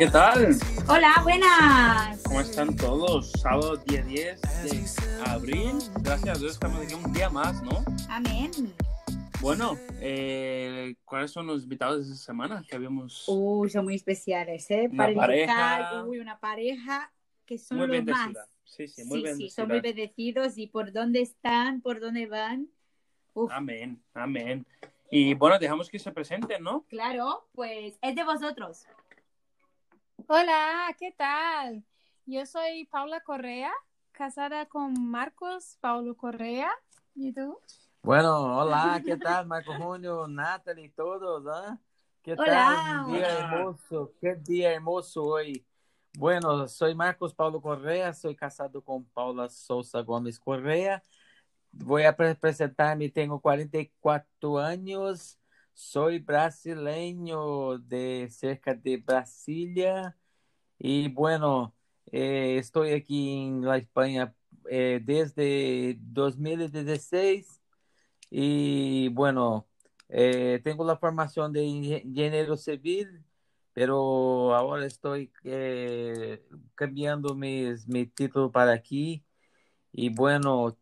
¿qué tal? Hola, buenas. ¿Cómo están todos? Sábado día 10 de abril. Gracias a Dios estamos aquí un día más, ¿no? Amén. Bueno, eh, ¿cuáles son los invitados de esta semana que habíamos? Uy, son muy especiales, ¿eh? Una Para pareja. invitar, Uy, una pareja que son muy los más. bendecida. Sí, sí, muy sí, bendecida. sí, son muy bendecidos y por dónde están, por dónde van. Uf, Amén, amén. Y bueno, dejamos que se presenten, ¿no? claro, pues es de vosotros. Hola, ¿qué tal? Yo soy Paula Correa, casada con Marcos Paulo Correa. ¿Y tú? Bueno, hola, ¿qué tal, Marco Junio, Natalie, todos? ¿ah? ¿Qué Hola, tal? Día hola. hermoso, qué día hermoso hoy. Bueno, soy Marcos Paulo Correa, soy casado con Paula Sousa Gómez Correa. Voy a pre- presentarme, tengo 44 años, soy brasileño de cerca de Brasilia y bueno, eh, estoy aquí en la España eh, desde 2016 y bueno, eh, tengo la formación de inge- ingeniero civil, pero ahora estoy cambiando mis, mi título para aquí. Y bueno,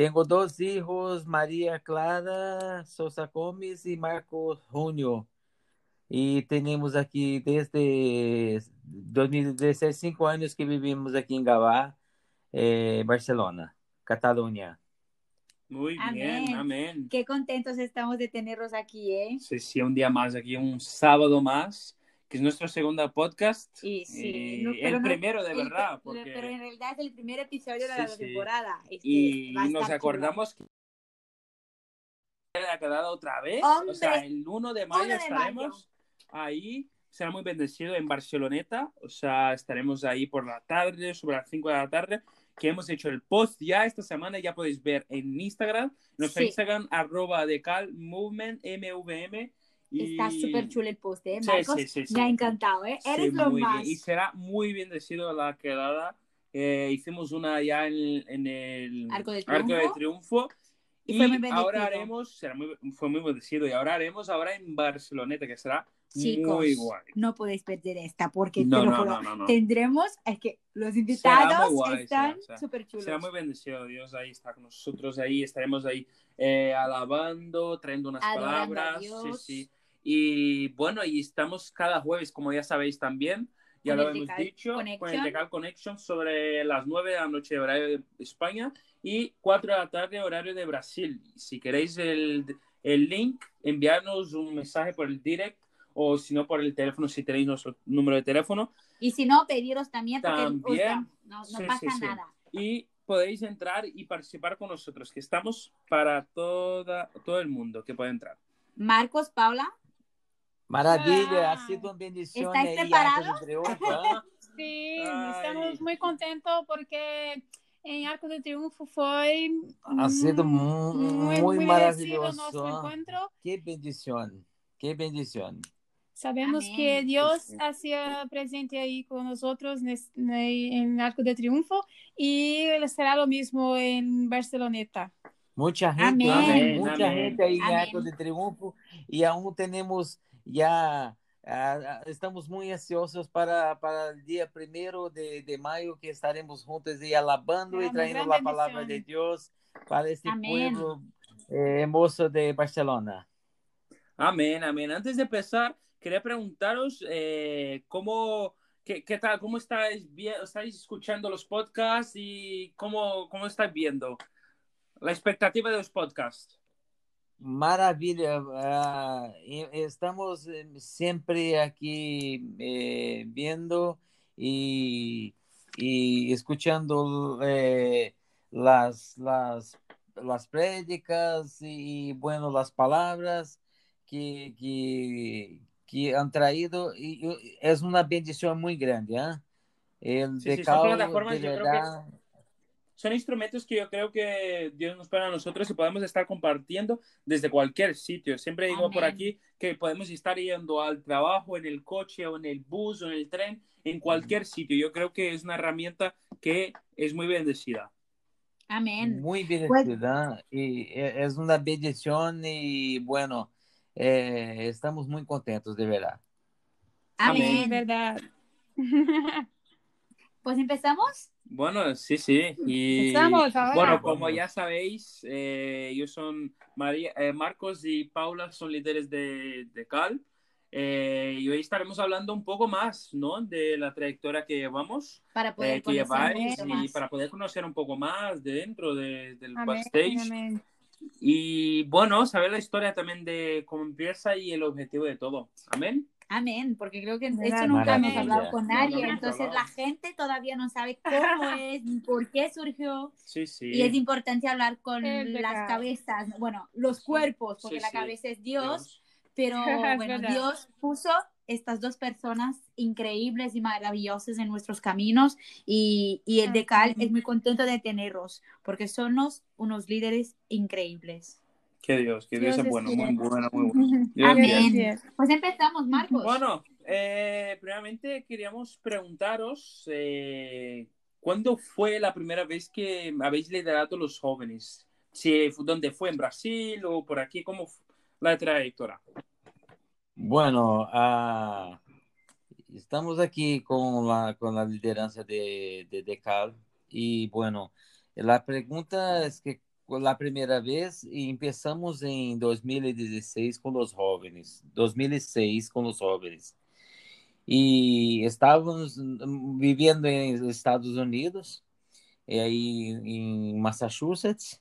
tengo dos hijos, María Clara Sosa Gómez y Marcos Junio. Y tenemos aquí desde 2016, cinco años que vivimos aquí en Gavá, eh, Barcelona, Cataluña. Muy bien, Amén. amén. Qué contentos estamos de tenerlos aquí, ¿eh? Sí, sí, un día más aquí, un sábado más, que es nuestro segundo podcast. Y sí, no- el no- primero de el- verdad, pero- porque... Pero en realidad es el primer episodio de Sí, la sí. temporada. Es que y nos acordamos que ha quedado otra vez. Hombre, o sea, el 1 de mayo 1 de estaremos ahí. Será muy bendecido en Barceloneta. O sea, estaremos ahí por la tarde, sobre las 5 de la tarde. Que hemos hecho el post ya esta semana. Ya podéis ver en Instagram. Nuestro. Instagram, arroba de cal movement, MVM. Y... Está súper chulo el post, ¿eh? Marcos, sí, sí, sí. me ha encantado, ¿eh? Eres lo más. bien. Y será muy bendecido la quedada. Eh, hicimos una ya en, en el Arco de de Triunfo. Triunfo. Y Y, fue muy bendecido. ahora haremos, será muy, fue muy bendecido, y ahora haremos ahora en Barceloneta, que será Chicos, muy guay. no podéis perder esta porque No, te lo no, juro, no, no, tendremos, es que los invitados guay, están súper chulos. Será muy bendecido, Dios ahí está con nosotros, ahí estaremos ahí eh, alabando, trayendo unas Adorando palabras. Sí, sí. Y bueno, y estamos cada jueves, como ya sabéis también, ya lo hemos dicho, con el Connection. Decal Connection sobre las 9 de la noche horario de España y 4 de la tarde horario de Brasil. Si queréis el, el link, enviarnos un mensaje por el direct o si no por el teléfono, si tenéis nuestro número de teléfono. Y si no, pediros también porque También. no, no Sí, pasa sí, sí. nada. y podéis entrar y participar con nosotros, que estamos para toda, todo el mundo que pueda entrar. Marcos, Paula, Maravilha, Ah. ha sido uma bendição ¿Estáis aí, preparados? Sí, Ay. estamos muy contentos porque en Arco de Triunfo fue Ha sido mu- muy bendecido maravilloso. nuestro encuentro. Que bendição, que bendição. Sabemos Amén. que Dios sí. hacía presente ahí con nosotros nes- ne- en Arco de Triunfo y será lo mismo en Barceloneta. Muita gente, Amém. hein? muita Amém. gente aí em. Arco de Triunfo e aún temos já ah, ah, estamos muito ansiosos para para o dia 1 de, de maio que estaremos juntos e alabando É e traindo grande a palavra de Deus para este Amém. pueblo eh, hermoso de Barcelona. Amén, amén. Antes de empezar, quería preguntaros eh, cómo, qué, qué tal, cómo estáis, estáis escuchando los podcasts y cómo, cómo estáis viendo la expectativa de los podcasts. Maravilha, ah, estamos eh, sempre aqui eh, vendo e, e escutando eh, las, las, las prédicas e, bueno, las palabras que, que, que han traído y, y es una bendición muy grande, ¿ah? El Sí, sí, son decálogo, plataformas, de yo creo que- verdad, Son instrumentos que yo creo que Dios nos pone a nosotros y podemos estar compartiendo desde cualquier sitio. Siempre digo por Amén. aquí que podemos estar yendo al trabajo, en el coche o en el bus o en el tren, en cualquier sitio. Yo creo que es una herramienta que es muy bendecida. Amén. Muy bendecida y e- es una bendición y bueno, eh, estamos muy contentos de verdad. Amén. Amén. verdad. Pues empezamos. Bueno, sí, sí. Y Empezamos ahora. bueno, como ya sabéis, eh, ellos son María, eh, Marcos y Paula son líderes de, de Cal. Eh, y hoy estaremos hablando un poco más, ¿no? De la trayectoria que llevamos, Para poder eh, que lleváis y para poder conocer un poco más de dentro de- del Amén, backstage. amén. Y bueno, saber la historia también de cómo empieza y el objetivo de todo. Amén. Amén, porque creo que esto Verdad. nunca hemos hablado con nadie, no entonces hablado. la gente todavía no sabe cómo es, ni por qué surgió, Sí, sí. y es importante hablar con las cabezas, bueno, los cuerpos, porque Sí, la cabeza es Dios, Dios. pero bueno. Dios puso estas dos personas increíbles y maravillosas en nuestros caminos y, y el de Cal Amén. es muy contento de tenerlos, porque son unos, unos líderes increíbles. Que Dios, que Dios, Dios es bueno, muy bueno, muy bueno. Dios Amén. Pues empezamos, Marcos. Bueno, eh, primeramente queríamos preguntaros, eh, ¿cuándo fue la primera vez que habéis liderado los jóvenes? Si, ¿Dónde fue? ¿En Brasil o por aquí? ¿Cómo fue la trayectoria? Bueno, ah, estamos aquí con la, con la lideranza de, de Decal y bueno, la pregunta es que la primera vez empezamos en 2016 con los jóvenes, 2006 con los jóvenes. Y estábamos mm, viviendo en Estados Unidos, eh, ahí en Massachusetts.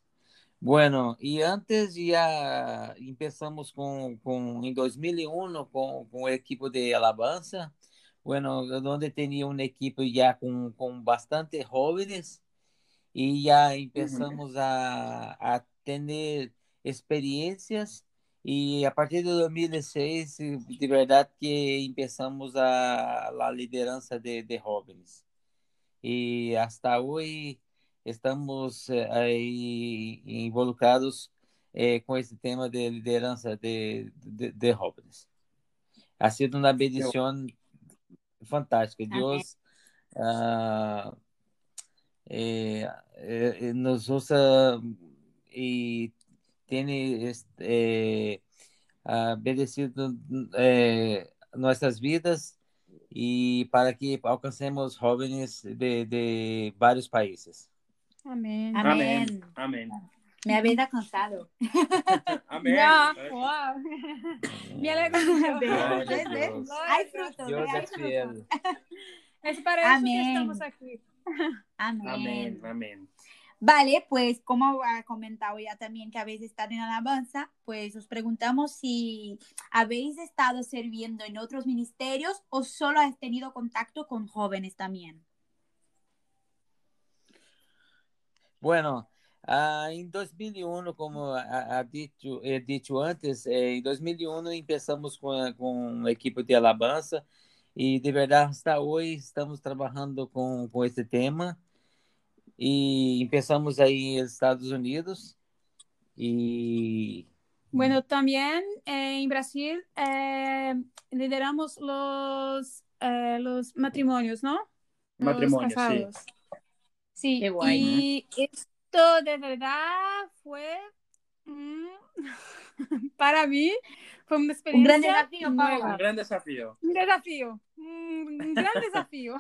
Bueno, y antes ya empezamos con, con en 2001 con, con el equipo de Alabanza, bueno, donde tenía un equipo ya con, con bastante jóvenes y ya empezamos a, a tener experiencias y a partir de 2016 eh, de verdad que empezamos a la lideranza de, de jóvenes y hasta hoy estamos eh, ahí involucrados eh, con este tema de lideranza de, de, de jóvenes. Ha sido una bendición fantástica. Amén. Dios ah, eh, eh, nos usa y tiene este, eh, ah, bendecido eh, nuestras vidas y para que alcancemos jóvenes de, de varios países. Amén. Amén. Amén. Me habéis alcanzado. Amén. Ya, Amén. wow. Me alegro mucho. Hay frutos, Dios es fiel. Es para eso Amén. que estamos aquí. Amén. Amén. Amén. Vale, pues como ha comentado ya también que habéis estado en alabanza, pues os preguntamos si habéis estado sirviendo en otros ministerios o solo has tenido contacto con jóvenes también. Bueno, ah, en 2001, como ha, ha dicho, he dicho antes, eh, en 2001 empezamos con, con equipo de alabanza y de verdad hasta hoy estamos trabajando con, con este tema y empezamos ahí en Estados Unidos y Bueno, también eh, en Brasil eh, lideramos los, eh, los matrimonios, ¿no? Los Matrimonio, sí. Sí, Qué guay, y esto de verdad fue, mm, para mí, fue una Un experiencia gran desafío. Paula. Un gran desafío. Un desafío, un un gran desafío.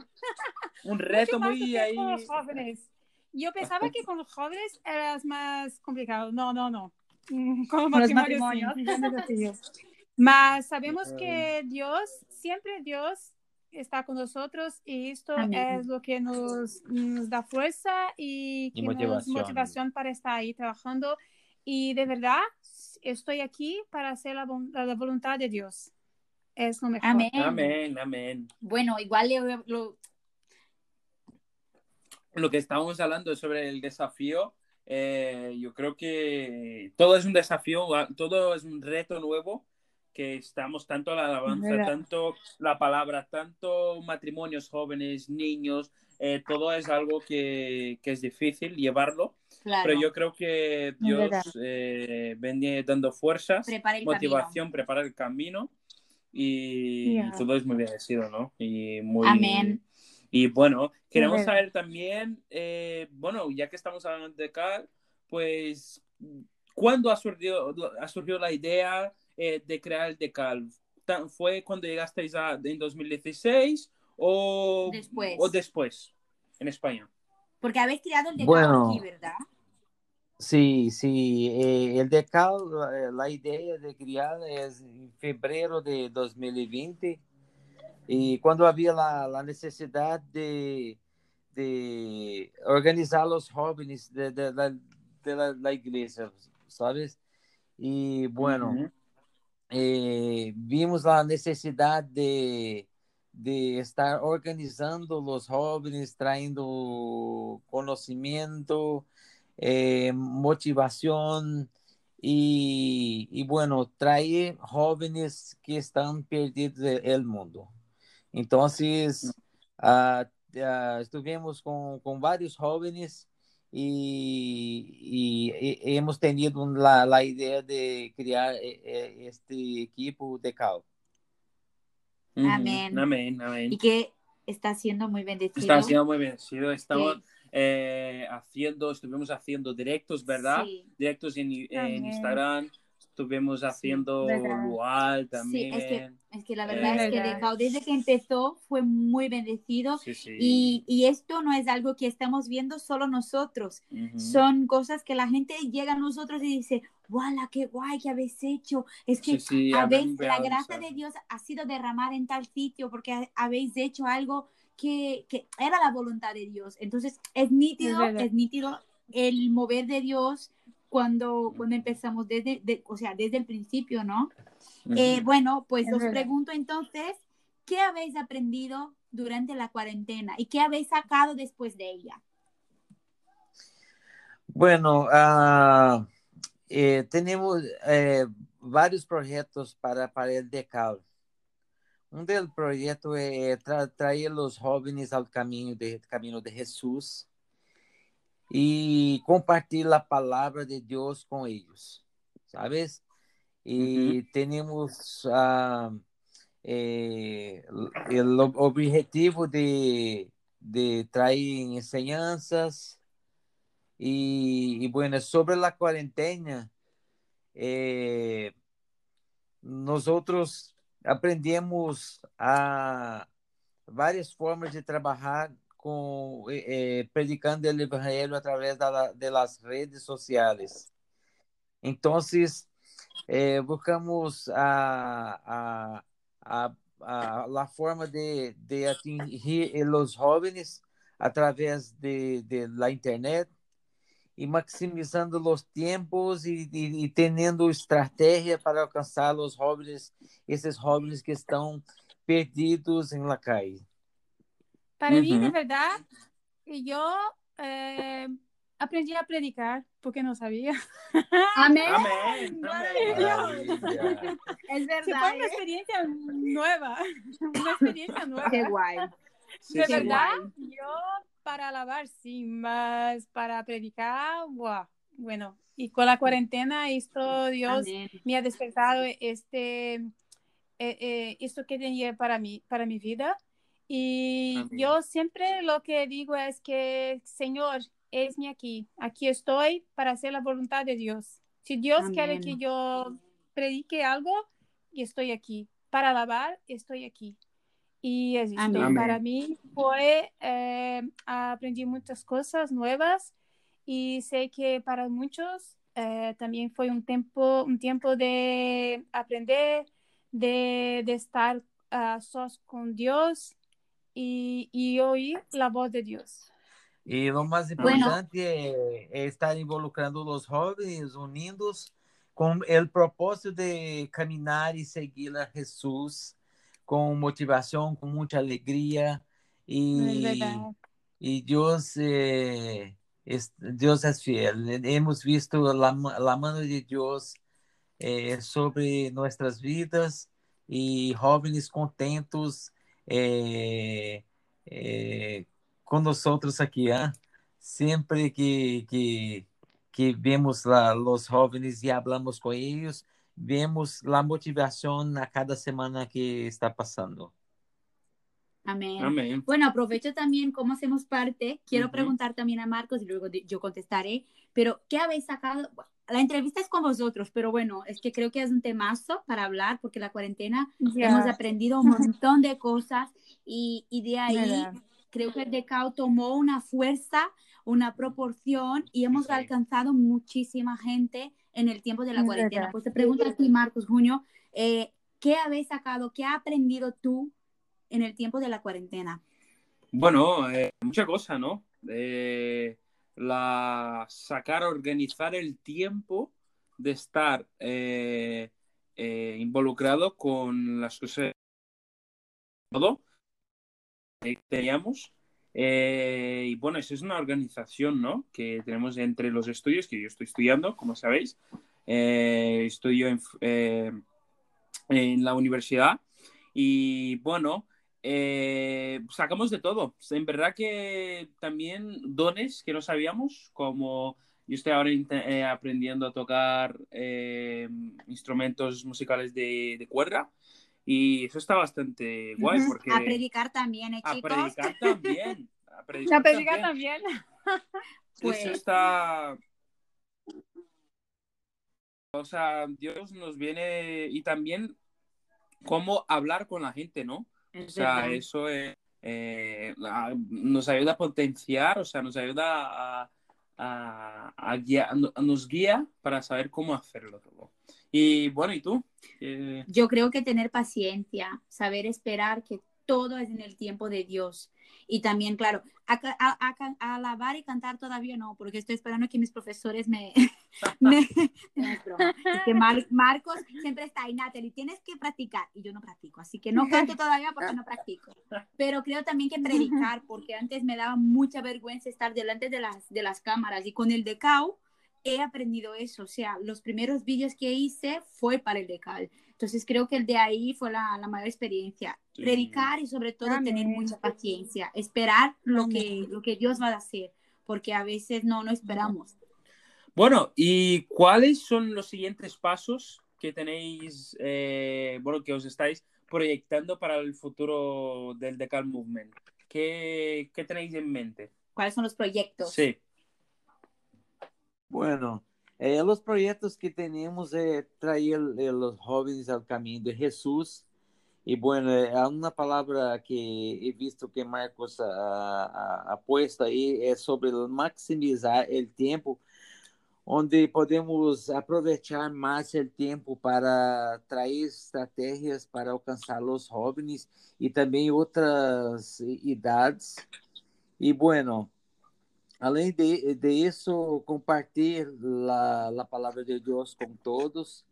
Un reto Mucho más muy ahí. con los jóvenes. Yo pensaba que con los jóvenes era más complicado. No, no, no. Mm, Con los Con los matrimonios, sí, un. Mas sabemos que Dios, siempre Dios está con nosotros y esto Amén. es lo que nos, nos da fuerza y, Y que nos motivación. motivación para estar ahí trabajando. Y de verdad, estoy aquí para hacer la, la voluntad de Dios. Es lo mejor. Amén. Amén, amén. Bueno, igual lo, lo- Lo que estábamos hablando sobre el desafío, eh, yo creo que todo es un desafío, ah, todo es un reto nuevo que estamos tanto la alabanza, Verdad. tanto la palabra, tanto matrimonios jóvenes, niños, eh, todo es algo que, que es difícil llevarlo, claro, pero yo creo que. Dios eh, viene dando fuerzas, prepara motivación, prepara el camino y, Ya. y todo es muy bendecido, ¿no? Y muy... Amén. Y bueno, queremos saber también, eh, bueno, ya que estamos hablando de CAL, pues, ¿cuándo ha surgido, ha surgido la idea eh, de crear el DECAL? fue cuando llegasteis a, en 2016 o Después. o después en España? Porque habéis creado el de Bueno. aquí, ¿verdad? Sí, sí, eh, el DECAL, eh, la idea de criar es en febrero de 2020 y cuando había la, la necesidad de, de organizar los jóvenes de, de la, de la, la iglesia, ¿sabes? Y bueno, eh, vimos la necesidad de, de estar organizando los jóvenes, trayendo conocimiento, eh, motivación y, bueno, traer jóvenes que están perdidos del mundo. Entonces, ah, ah, estuvimos con, con varios jóvenes y, hemos tenido la, la idea de crear eh, eh, este equipo de Amén. Amén, amén. Y que está siendo muy bendecido. Está siendo muy bendecido. Estamos eh, haciendo, estuvimos haciendo directos, ¿verdad? Sí. Directos en. Instagram. Estuvimos haciendo. Lual Sí, también. es que, es que la Eh, verdad es que desde que empezó fue muy bendecido Sí, sí. y, y esto no es algo que estamos viendo solo nosotros, Ujú. son cosas que la gente llega a nosotros y dice, ¡Wala, qué guay que habéis hecho! Es que Sí, sí, habéis, la gracia de Dios ha sido derramada en tal sitio porque ha- habéis hecho algo que, que era la voluntad de Dios. Entonces es nítido, verdad. es nítido el mover de Dios cuando, cuando empezamos desde, de- o sea, desde el principio, ¿no? Eh, bueno, pues Es os verdad. pregunto entonces, ¿qué habéis aprendido durante la cuarentena y qué habéis sacado después de ella? Bueno, ah, eh, tenemos eh, varios proyectos para, para el DECAL. Um del projeto é tra trazer os jovens ao caminho de caminho de Jesus e compartilhar a palavra de Deus com eles, sabes? E temos ah, eh, o objetivo de, de trazer enseñanças e, e bueno, sobre a quarentena, eh, nós outros aprendemos a várias formas de trabalhar com eh, predicando o evangelho através da, das redes sociais. Então, eh, buscamos a, a, a, a, forma de, de atingir os jovens através de, de la internet e maximizando os tempos e, e, e tendo estratégia para alcançar os jovens, esses jovens que estão perdidos em Para mí, de verdad, yo eh, aprendí a predicar porque no sabía. Amén. Es Sí, fue verdad. una ¿eh? experiencia nueva, una experiencia nueva. Qué guay. Sí, de sí. verdad, yo para alabar sí, más para predicar, wow. Bueno, y con la cuarentena esto Dios Amén. me ha despertado este eh, eh, esto que tenía para mí, para mi vida. Y Amén. yo siempre lo que digo es que, Señor, esme aquí, aquí estoy para hacer la voluntad de Dios. Si Dios quiere Amén. que yo predique algo, y estoy aquí. Para alabar, estoy aquí. Y es. Para mí fue, eh, aprendí muchas cosas nuevas y sé que para muchos eh, también fue un tiempo, un tiempo de aprender, de, de estar a sós con Dios y, y oír la voz de Dios. E o mais Bueno. importante é, é estar involucrando os jovens, unidos com o propósito de caminhar e seguir a Jesus com motivação, com muita alegria e verdad. y Dios, eh, es, Dios es fiel. Hemos visto la mano de Dios eh, sobre nuestras vidas y jóvenes contentos eh, eh, con nosotros aquí. ¿ah? Siempre que, que, que vemos la- los jóvenes y hablamos con ellos, vemos la motivación a cada semana que está pasando. Amén. Amén. Bueno, aprovecho también cómo hacemos parte. Quiero Ujú. preguntar también a Marcos y luego yo contestaré. Pero, ¿qué habéis sacado? Bueno, la entrevista es con vosotros, pero bueno, es que creo que es un temazo para hablar porque la cuarentena Ya. hemos aprendido un montón de cosas y, y de ahí Verdad. creo que el DECAO tomó una fuerza, una proporción y hemos Sí. alcanzado muchísima gente en el tiempo de la cuarentena. verdad. Pues te pregunto a ti, Marcos Junio, eh, ¿qué habéis sacado, qué has aprendido tú en el tiempo de la cuarentena? Bueno, eh, mucha cosa, ¿no? Eh, la sacar, organizar el tiempo de estar eh, eh, involucrado con las cosas que teníamos. Eh, y bueno, esa es una organización, ¿no? Que tenemos entre los estudios, que yo estoy estudiando, como sabéis. Estudio en la universidad. Y bueno, eh, sacamos de todo. En verdad que también dones que no sabíamos, como yo estoy ahora eh, aprendiendo a tocar eh, instrumentos musicales de, de cuerda. Y eso está bastante guay porque A predicar también, ¿eh, a chicos? predicar también. A predicar, también. Pues- Eso está. O sea, Dios nos viene y también cómo hablar con la gente, ¿no? O sea, verdad. eso es, eh, nos ayuda a potenciar, o sea, nos ayuda a, a- a guiar- nos guía para saber cómo hacerlo todo. Y bueno, ¿y tú? Eh, Yo creo que tener paciencia, saber esperar que todo es en el tiempo de Dios. Y también, claro, a, a- a alabar y cantar todavía no, porque estoy esperando que mis profesores me... me no es broma. Es que Mar- Marcos siempre está ahí, Natalie, tienes que practicar. Y yo no practico, así que no canto todavía porque no practico. Pero creo también que predicar, porque antes me daba mucha vergüenza estar delante de las, de las cámaras. Y con el DECAU he aprendido eso. O sea, los primeros vídeos que hice fue para el DECAL. Entonces creo que el de ahí fue la, la mayor experiencia. Sí. Predicar y sobre todo Amén. tener mucha paciencia, esperar lo que, lo que Dios va a hacer, porque a veces no, no esperamos. Bueno, ¿y cuáles son los siguientes pasos que tenéis, eh, bueno, que os estáis proyectando para el futuro del Decal Movement? ¿Qué, qué tenéis en mente? ¿Cuáles son los proyectos? Sí. Bueno, eh, los proyectos que tenemos es traer eh, los jóvenes al camino de Jesús. Y bueno, eh, una palabra que he visto que Marcos ha, puesto ahí es sobre maximizar el tiempo, onde podemos aprovechar mais o tempo para trazer estratégias para alcançar os jovens e também outras idades. E bueno, além de, de isso, compartilhar a, a palavra de Deus com todos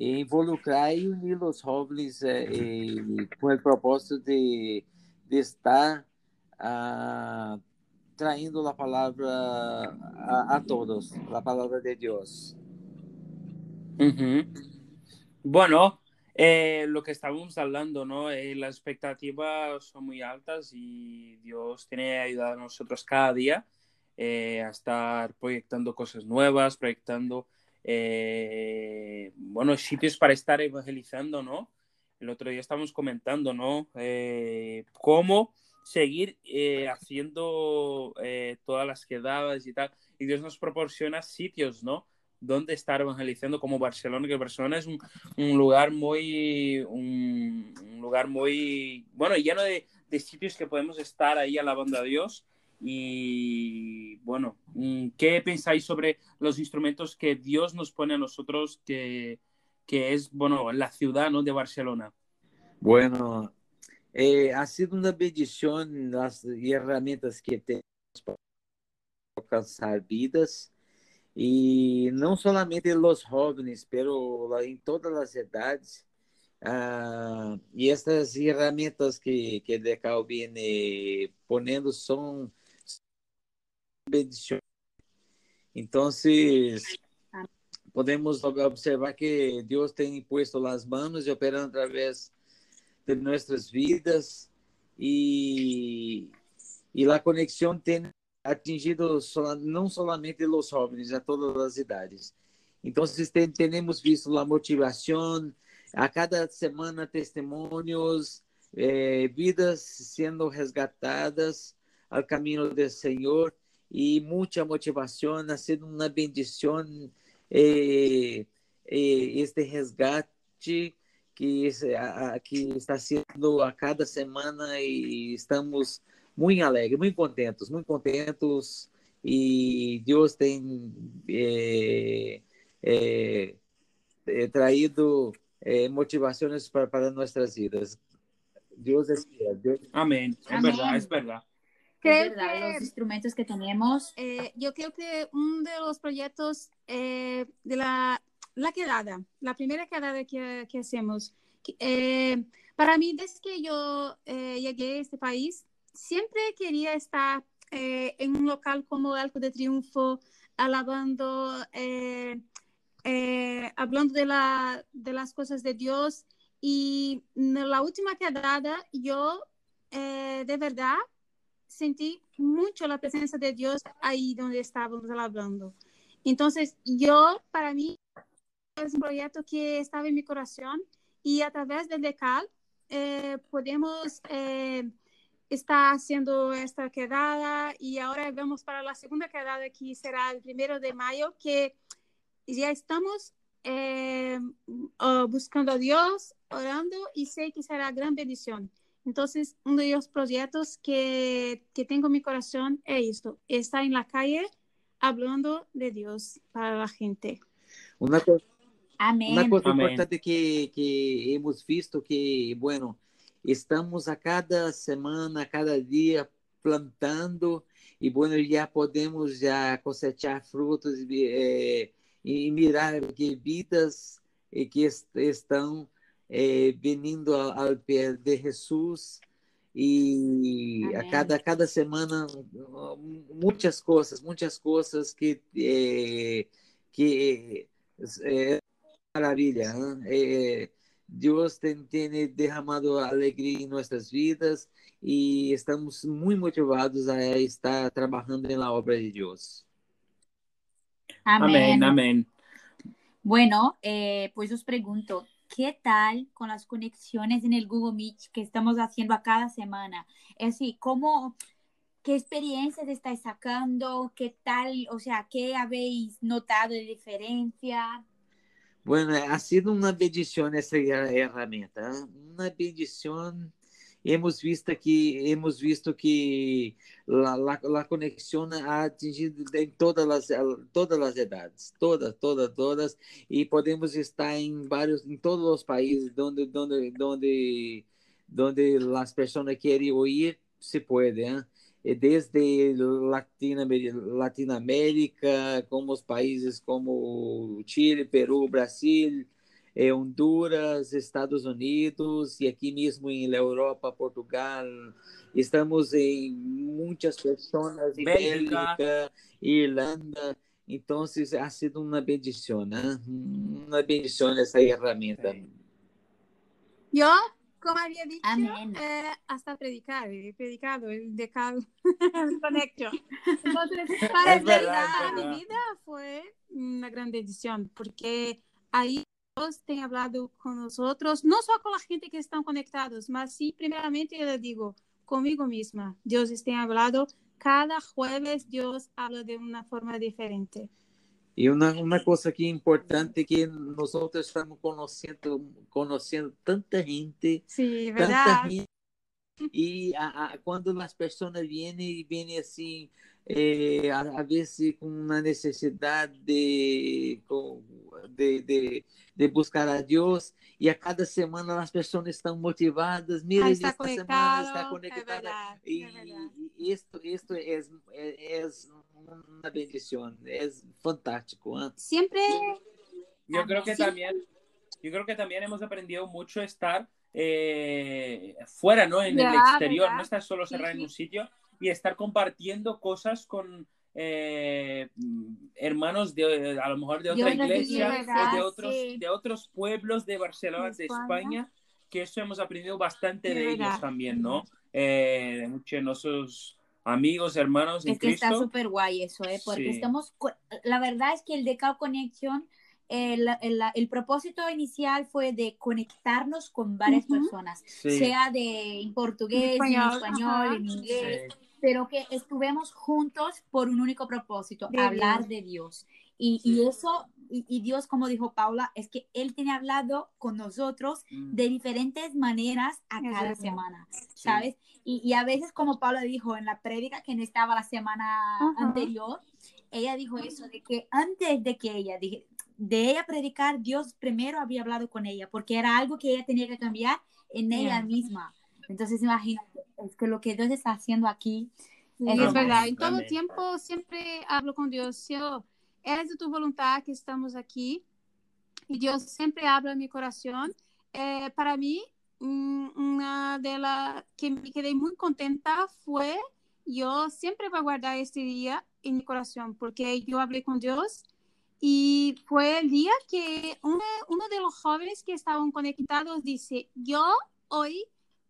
involucrar e unir os jovens eh, eh, com o propósito de, de estar ah, trayendo la palabra a, a, todos, la palabra de Dios. Ujú. Bueno, eh, lo que estábamos hablando, ¿no? Eh, las expectativas son muy altas y Dios tiene ayudar a nosotros cada día eh, a estar proyectando cosas nuevas, proyectando, eh, bueno, sitios para estar evangelizando, ¿no? El otro día estábamos comentando, ¿no? Eh, cómo seguir eh, haciendo eh, todas las quedadas y tal. Y Dios nos proporciona sitios, ¿no? Donde estar evangelizando como Barcelona, que Barcelona es un, un lugar muy, un, un, lugar muy, bueno, lleno de, de, sitios que podemos estar ahí alabando a Dios. Y bueno, ¿qué pensáis sobre los instrumentos que Dios nos pone a nosotros, que, que es, bueno, la ciudad, ¿no? De Barcelona. Bueno, Eh, ha sido una bendición las herramientas que tenemos para alcanzar vidas y no solamente los jóvenes, pero en todas las edades. Uh, y estas herramientas que, que Decal viene poniendo son bendiciones. Entonces, podemos observar que Dios tem puesto las manos y operando a través de nuestras vidas y, y la conexión tiene atingido no solamente los jóvenes, a todas las edades. Entonces ten, tenemos visto la motivación, a cada semana testimonios, eh, vidas siendo resgatadas al camino del Señor y mucha motivación, ha sido una bendición eh, eh, este resgate que, a, que está sendo a cada semana e estamos muito alegres, muito contentos, muito contentos e Deus tem é, é, é, traído motivações para, para nossas vidas. Deus é fiel. Deus... Amém. É verdade, é verdade. Creo verdad, que, los instrumentos que tenemos. Eh, yo creo que uno de los proyectos eh, de la la quedada, la primera quedada que, que hacemos. Eh, para mí, desde que yo eh, llegué a este país, siempre quería estar eh, en un local como Arco de Triunfo, alabando, hablando de, la, de las cosas de Dios. Y en la última quedada, yo de verdad sentí mucho la presencia de Dios ahí donde estábamos hablando. Entonces, yo, para mí, es un proyecto que estaba en mi corazón y a través del DECAL eh, podemos eh, estar haciendo esta quedada y ahora vamos para la segunda quedada que será el primero de mayo que ya estamos eh, buscando a Dios, orando y sé que será gran bendición. Entonces, uno de los proyectos que, que tengo en mi corazón es esto, estar en la calle hablando de Dios para la gente. Una cosa Amém. Uma coisa Amém. importante que, que hemos visto que, bueno, estamos a cada semana, a cada dia plantando e, bueno, já podemos já cosechar frutos eh, e mirar que vidas eh, que est estão eh, vindo ao, pé de Jesus e Amém. a cada cada semana muitas coisas muitas coisas que eh, que eh, maravilha. Eh, Deus tem, tem, derramado alegria em nossas vidas e estamos muito motivados a estar trabalhando na obra de Deus. Amém, amém. Bueno, eh, pues os pregunto, ¿qué tal con las conexiones en el Google Meet que estamos haciendo a cada semana? Es decir, ¿cómo, qué experiencias estáis sacando? ¿Qué tal, o sea, qué habéis notado de diferencia? Bueno, ha sido una bendición esa herramienta, ¿eh? una bendición. Hemos visto que, hemos visto que la, la, ha atingido todas las, todas las edades, todas, todas, todas, y podemos estar en varios, en todos los países donde, donde, donde, donde las personas quieren oír, se puede. ¿eh? desde Latinoamérica, como os países como Chile, Peru, Brasil, eh, Honduras, Estados Unidos e aqui mesmo em Europa, Portugal. Estamos em muitas pessoas Bélgica, Bélgica Irlanda. Então, ha sido uma bendição, né? Uma bendição essa ferramenta. Eu como había dicho, eh, hasta predicar, he predicado el decado. Entonces, para, es verdad, mi vida fue una gran bendición, porque ahí Dios te ha hablado con nosotros, no solo con la gente que están conectados, mas sí, primeramente, yo le digo, conmigo misma. Dios está hablado, cada jueves Dios habla de una forma diferente. E uma, uma coisa aqui importante que nós estamos conhecendo, conhecendo tanta gente, Sim, tanta gente, e a, a, quando as pessoas vêm, vêm assim, é, a, a vezes com uma necessidade de, de, de, de, buscar a Deus, e a cada semana as pessoas estão motivadas, mira, ah, esta semana está conectada, é verdade, e, é verdade. e isto, isto é, é, é una bendición, es fantástico. ¿eh? Siempre. Yo creo que también, yo creo que también hemos aprendido mucho estar eh, fuera, ¿no? En el exterior, no estar solo cerrado en un sitio y estar compartiendo cosas con eh, hermanos de a lo mejor de otra iglesia, de otros, de otros pueblos de Barcelona, de España, que eso hemos aprendido bastante de, ellos también, ¿no? Eh, muchos de nosotros amigos, hermanos. Es que está súper guay eso, ¿eh? porque estamos, la verdad es que el Decao Connection, el, el, propósito inicial fue de conectarnos con varias personas, sea de en portugués, en español, en, inglés, pero que estuvimos juntos por un único propósito, hablar de Dios. Y, y, eso y, y Dios, como dijo Paula, es que Él tiene hablado con nosotros Mm. de diferentes maneras a Es cada verdad. semana, ¿sabes? Y, y a veces, como Paula dijo en la prédica que no estaba la semana Ajá. anterior, ella dijo eso, de que antes de que ella, dije, de ella predicar, Dios primero había hablado con ella, porque era algo que ella tenía que cambiar en ella Yeah. misma. Entonces, imagínate, es que lo que Dios está haciendo aquí Es es verdad. En todo Amén. tiempo siempre hablo con Dios. Señor, es de tu voluntad que estamos aquí. Y Dios siempre habla en mi corazón. Eh, para mí, mm, una de las que me quedé muy contenta fue, yo siempre voy a guardar este día en mi corazón, porque yo hablé con Dios y fue el día que uno, uno de los jóvenes que estaban conectados dice, yo hoy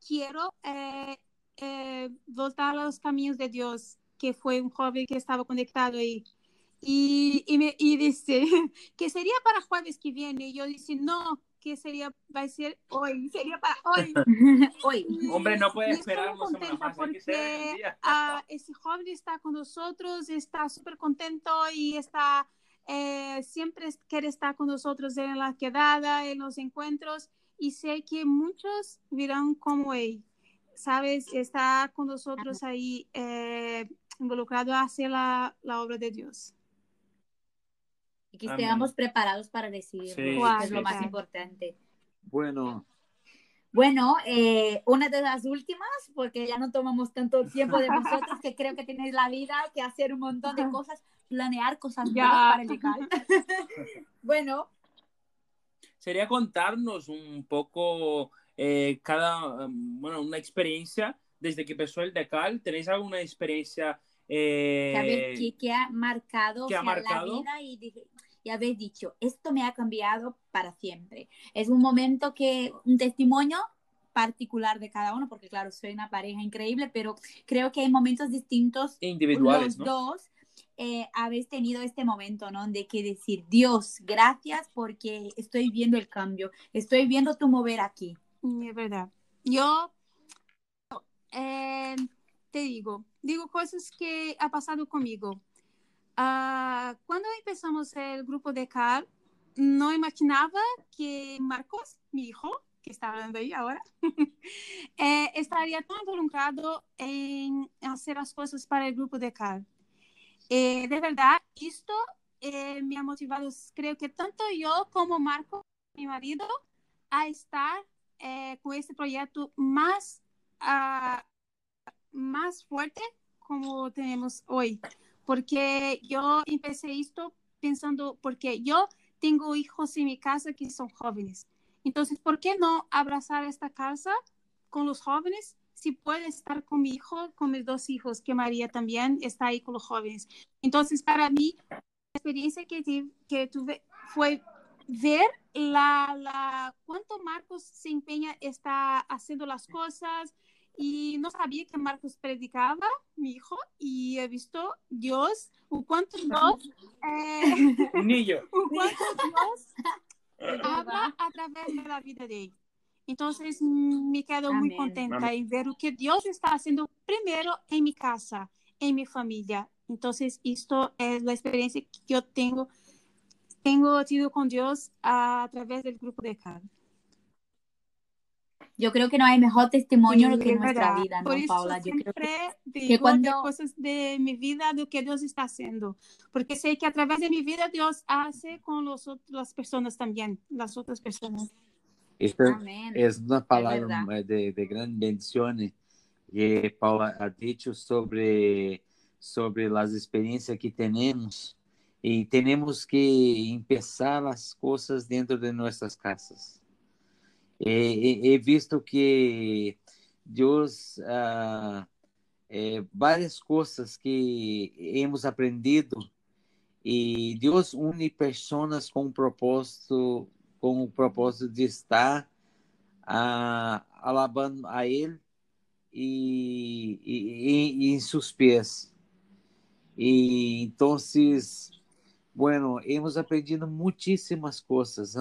quiero eh, eh, voltar a los caminos de Dios, que fue un joven que estaba conectado ahí. Y, y, me, y dice que sería para jueves que viene. Y yo dice, no, que sería, va a ser hoy, sería para hoy. hoy. Hombre, no puede esperar más, porque día. ah, ese joven está con nosotros, está súper contento y está eh, siempre quiere estar con nosotros en la quedada, en los encuentros y sé que muchos dirán como él, sabes, está con nosotros ahí eh, involucrado a hacer la, la obra de Dios. Y que estemos preparados para recibirlo, Sí, que es sí, lo más importante. Bueno, Bueno, eh, una de las últimas, porque ya no tomamos tanto tiempo de vosotros, que creo que tenéis la vida, que hacer un montón de cosas, planear cosas Ya. nuevas para el local. bueno, Sería contarnos un poco eh, cada, um, bueno, una experiencia desde que empezó el Decal. ¿Tenéis alguna experiencia? eh, que, que, que ha marcado, ¿que ha marcado? la vida y, dije- y habéis dicho, esto me ha cambiado para siempre. Es un momento que, un testimonio particular de cada uno, porque claro, soy una pareja increíble, pero creo que hay momentos distintos individuales, los ¿no? dos eh, habéis tenido este momento, ¿no? De que decir, Dios, gracias porque estoy viendo el cambio, estoy viendo tu mover aquí. Y Es verdad. Yo eh, te digo, digo cosas que ha pasado conmigo. Ah, cuando empezamos el grupo de CAR, no imaginaba que Marcos, mi hijo, que está hablando ahí ahora, eh, estaría tan involucrado en hacer las cosas para el grupo de CAR. Eh, de verdad, esto eh, me ha motivado, creo que tanto yo como Marco, mi marido, a estar eh, con este proyecto más, ah, más fuerte como tenemos hoy. Porque yo empecé esto pensando, porque yo tengo hijos en mi casa que son jóvenes. Entonces, ¿por qué no abrazar esta casa con los jóvenes si puede estar con mi hijo, con mis dos hijos, que María también está ahí con los jóvenes? Entonces, para mí, la experiencia que, tu- que tuve fue ver la, la, cuánto Marcos se empeña, está haciendo las cosas y no sabía que Marcos predicaba, mi hijo, y he visto Dios, o cuánto Dios, eh, Un niño. o cuánto Dios habla a través de la vida de él. Entonces me quedo muy Amén. contenta Amén. en ver lo que Dios está haciendo primero en mi casa, en mi familia. Entonces esto es la experiencia que yo tengo, tengo tenido con Dios a través del grupo de CAR. Yo creo que no hay mejor testimonio Sí, que es nuestra verdad. vida, ¿no, Por eso Paula? Yo creo que, digo de cuando- cosas de mi vida, de lo que Dios está haciendo, porque sé que a través de mi vida Dios hace con los las personas también, las otras personas. Esta Amén. es una palabra verdad. de, de gran bendición que Paula ha dicho sobre, sobre las experiencias que tenemos y tenemos que empezar las cosas dentro de nuestras casas. Eh, he, he visto que Dios, ah, eh, varias cosas que hemos aprendido y Dios une personas com um propósito, com o propósito de estar ah, alabando a Ele e, e, e em seus pés. E então, bueno, hemos aprendido muitíssimas coisas?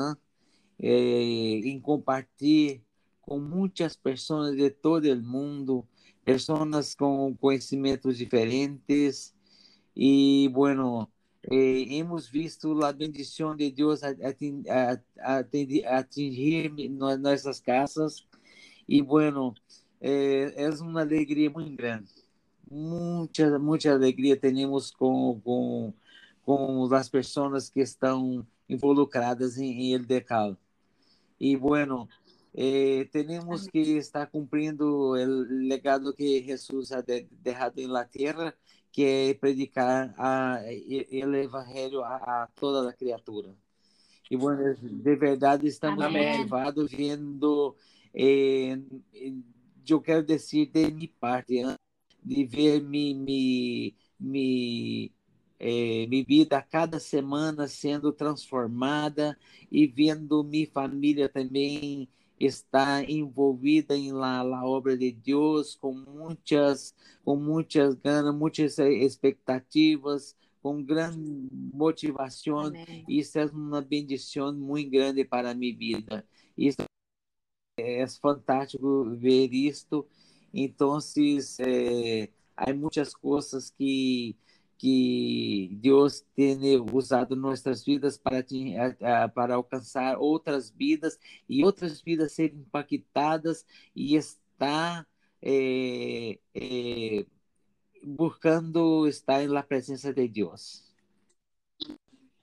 Eh, em compartilhar com muitas pessoas de todo o mundo, pessoas com conhecimentos diferentes. E, bueno, eh, hemos visto la bendición de Dios atingir nuestras casas y bueno, eh, es una alegría muy grande. Mucha, mucha alegría tenemos con, con, con las personas que están involucradas en, en el decalo. Y bueno, eh, tenemos que estar cumpliendo el legado que Jesús ha de, dejado en la tierra que é predicar a, el evangelho a, a, toda a criatura. E, bueno, de verdade, estamos Amém. motivados vendo, eh, eu quero dizer de minha parte, de ver mi, mi, mi, eh, minha vida cada semana sendo transformada e vendo minha família também está envolvida em la, la obra de Deus com muitas com muitas ganas, muitas expectativas, com grande motivação. Amém. Isso é uma bendição muito grande para a minha vida. Isso é fantástico ver isto. Então, é, há muitas coisas que que Deus tem usado nossas vidas para, para alcançar outras vidas e outras vidas serem impactadas e está é, é, buscando estar na presença de Deus.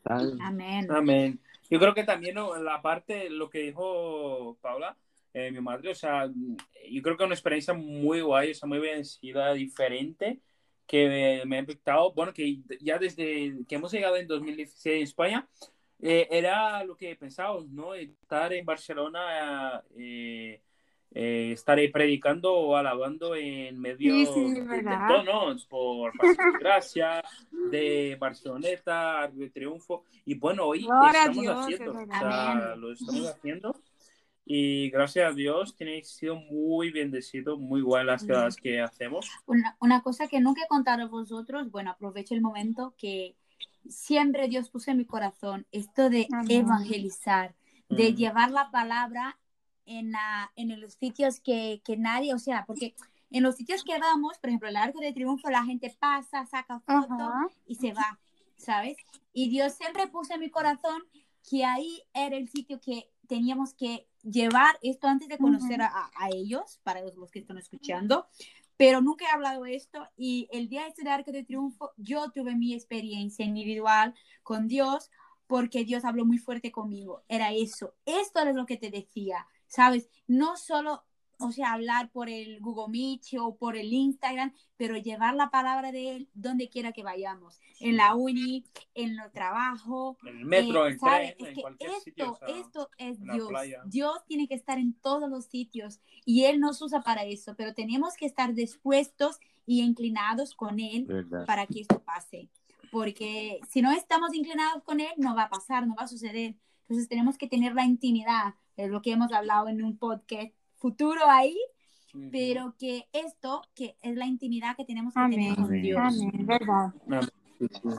Amén. Amén. Yo creo que también la parte, lo que dijo Paula, eh, mi madre, o sea, yo creo que es una experiencia muy guay, o sea, muy vencida, diferente. Que me, ha impactado, bueno, que ya desde que hemos llegado en 2016 en España, eh, era lo que pensábamos, ¿no? Estar en Barcelona, eh, eh, estar ahí predicando o alabando en medio sí, sí, de, ¿no? Por Gracia, de Barceloneta, de Triunfo, y bueno, hoy estamos Dios, haciendo, o sea, lo estamos haciendo. Y gracias a Dios tiene sido muy bendecido, muy guay las cosas que hacemos. Una, una, cosa que nunca he contado a vosotros, bueno, aprovecho el momento que siempre Dios puso en mi corazón esto de Amén. evangelizar, de mm. llevar la palabra en, la, en los sitios que, que, nadie, o sea, porque en los sitios que vamos, por ejemplo, el Arco de Triunfo, la gente pasa, saca foto uh -huh. y se va, ¿sabes? Y Dios siempre puso en mi corazón que ahí era el sitio que teníamos que llevar esto antes de conocer uh -huh. a, a, ellos, para los, los, que están escuchando, pero nunca he hablado de esto y el día este de Arco de Triunfo yo tuve mi experiencia individual con Dios porque Dios habló muy fuerte conmigo, era eso, esto es lo que te decía, ¿sabes? No solo o sea, hablar por el Google Meet o por el Instagram, pero llevar la palabra de él donde quiera que vayamos, en la uni, en el trabajo, en el metro, eh, en ¿sabes? tren, es en que esto, sitio, o sea, esto es Dios. Dios tiene que estar en todos los sitios y él nos usa para eso, pero tenemos que estar dispuestos y inclinados con él ¿Verdad? para que esto pase. Porque si no estamos inclinados con él, no va a pasar, no va a suceder. Entonces tenemos que tener la intimidad, es lo que hemos hablado en un podcast futuro ahí, pero que esto, que es la intimidad que tenemos que Amén. tener con Amén. Dios. Amén, verdad. Ah.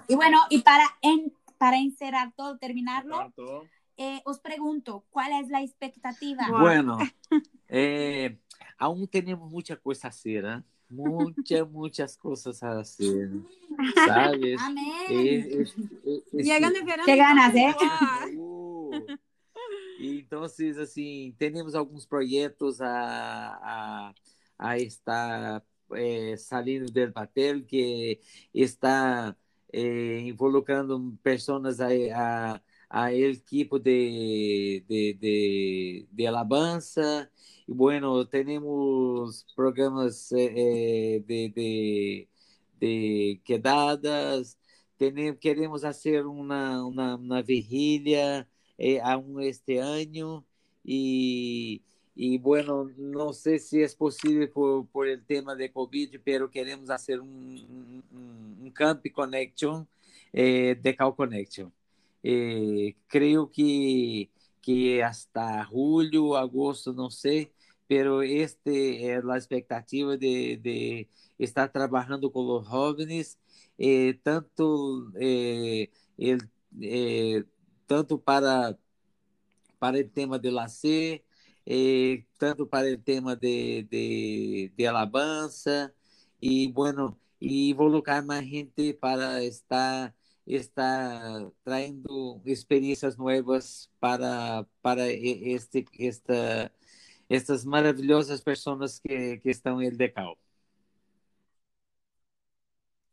Y bueno, y para, en, para encerrar todo, terminarlo, eh, os pregunto, ¿cuál es la expectativa? Bueno, eh, aún tenemos mucha cosa a hacer, ¿eh? Muchas, muchas cosas a hacer, ¿sabes? Amén. Eh, es- es- es- Llegan de. Qué ganas, ¿eh? Wow. Então, assim, temos alguns projetos a, a, a estar eh, saindo do papel que está eh, involucrando pessoas a, a, a equipo de, de, de, de alabanza. E, bueno, temos programas eh, de, de, de quedadas, tenemos, queremos fazer uma, uma, uma eh, aún este año y, y, bueno, no sé si es posible por, por el tema de COVID, pero queremos hacer un, un, un Camp Connection eh, de Cal Connection. Eh, creo que, que hasta julio, agosto, no sé, pero este es la expectativa de, de estar trabajando con los jóvenes, eh, tanto el tanto para, para o tema de lazer, eh, tanto para o tema de, de, de alabanza, e bueno, e involucrar mais gente para estar está trayendo experiencias nuevas para, para este, esta, estas maravillosas personas que, que están en el DECAO.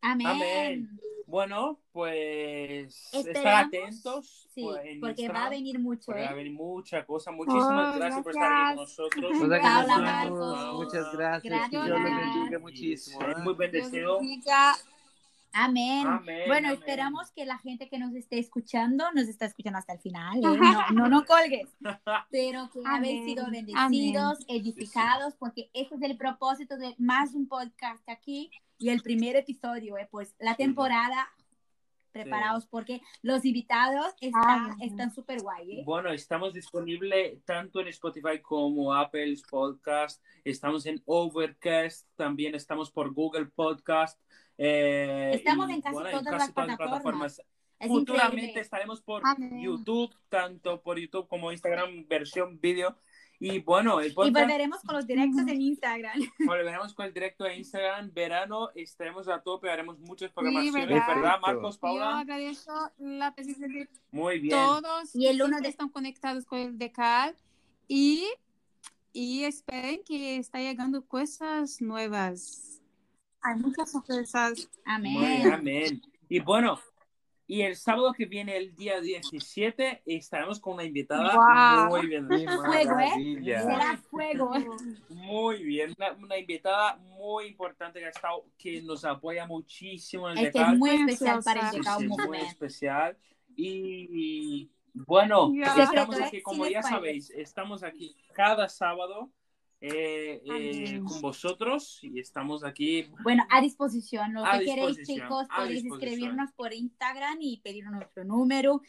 Amén. Bueno, pues estar atentos. Sí, pues, porque va a venir mucho, va a ¿eh? venir mucha cosa. Muchísimas Oh, gracias por estar aquí con nosotros. Agradecemos, Marcos. muchas gracias, Gracias. Dios les bendiga muchísimo. Muy bendecido. Amén. Amén, Bueno, amén. esperamos que la gente que nos esté escuchando nos está escuchando hasta el final. ¿eh? No, no, no colgues. Pero que habéis Amén. sido bendecidos, edificados, porque ese es el propósito de más un podcast aquí y el primer episodio, ¿eh? pues la temporada. Preparaos porque los invitados está- están súper guay. ¿eh? Bueno, estamos disponibles tanto en Spotify como Apple Podcast. Estamos en Overcast. También estamos por Google Podcast. eh, Estamos y, en casi bueno, todas las plataformas. Es Futuramente increíble. estaremos por Amén. YouTube, tanto por YouTube como Instagram, versión vídeo. Y bueno, el Y podcast volveremos con los directos en Instagram. volveremos con el directo de Instagram. Verano estaremos a tope, haremos muchas programaciones, ¿verdad? ¿verdad, Marcos, Yo Paula? agradezco la presencia de Muy bien. todos Y el de- están conectados con el DECAL y, y esperen que está llegando cosas nuevas. Hay muchas sorpresas. Muy Amén. amén. Y bueno, y el sábado que viene, el día 17, estaremos con una invitada Guau. muy bien. Fuego, ¿eh? Será fuego. Muy bien, una, una invitada muy importante que ha estado, que nos apoya muchísimo en el Es que Decal. es muy especial para el. Decao Sí, sí, muy especial. Y bueno, Ya. estamos aquí, como ya sabéis, estamos aquí cada sábado eh, eh, con vosotros y estamos aquí. Bueno, a disposición. Lo A que queréis, chicos, podéis escribirnos por Instagram y pedir nuestro número.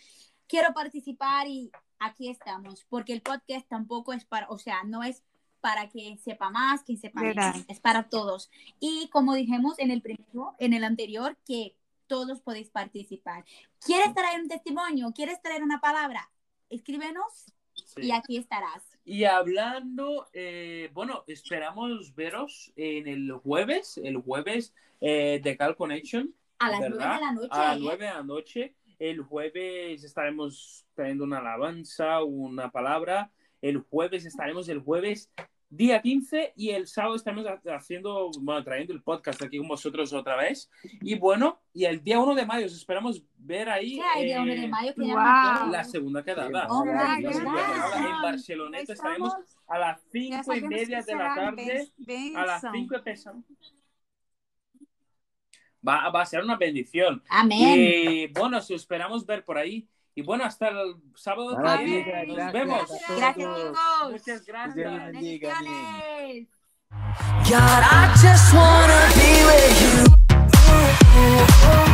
Quiero participar y aquí estamos, porque el podcast tampoco es para, o sea, no es para que sepa más, que sepa menos, es para todos. Y como dijimos en el primero, en el anterior, que todos podéis participar. ¿Quieres traer un testimonio? ¿Quieres traer una palabra? Escríbenos sí. y aquí estarás. Y hablando, eh, bueno, esperamos veros en el jueves, el jueves eh, de Cal Connection. A las nueve de la noche. A las ¿eh? 9 de la noche. El jueves estaremos trayendo una alabanza, una palabra. El jueves estaremos el jueves día 15 y el sábado estaremos ha- haciendo, bueno, trayendo el podcast aquí con vosotros otra vez. Y bueno, y el día 1 de mayo os esperamos ver ahí ¿Qué hay día 1 de eh, mayo? Acuerdo. la segunda quedada. Oh, La segunda quedada en Barceloneta Estamos- estaremos a las ya 5 y media de la tarde. A las benção. 5 empezamos. Va, va a ser una bendición. Amén. Y bueno, os esperamos ver por ahí. Y bueno, hasta el sábado. Nos vemos. Gracias, chicos. Muchas gracias. I just wanna be with you.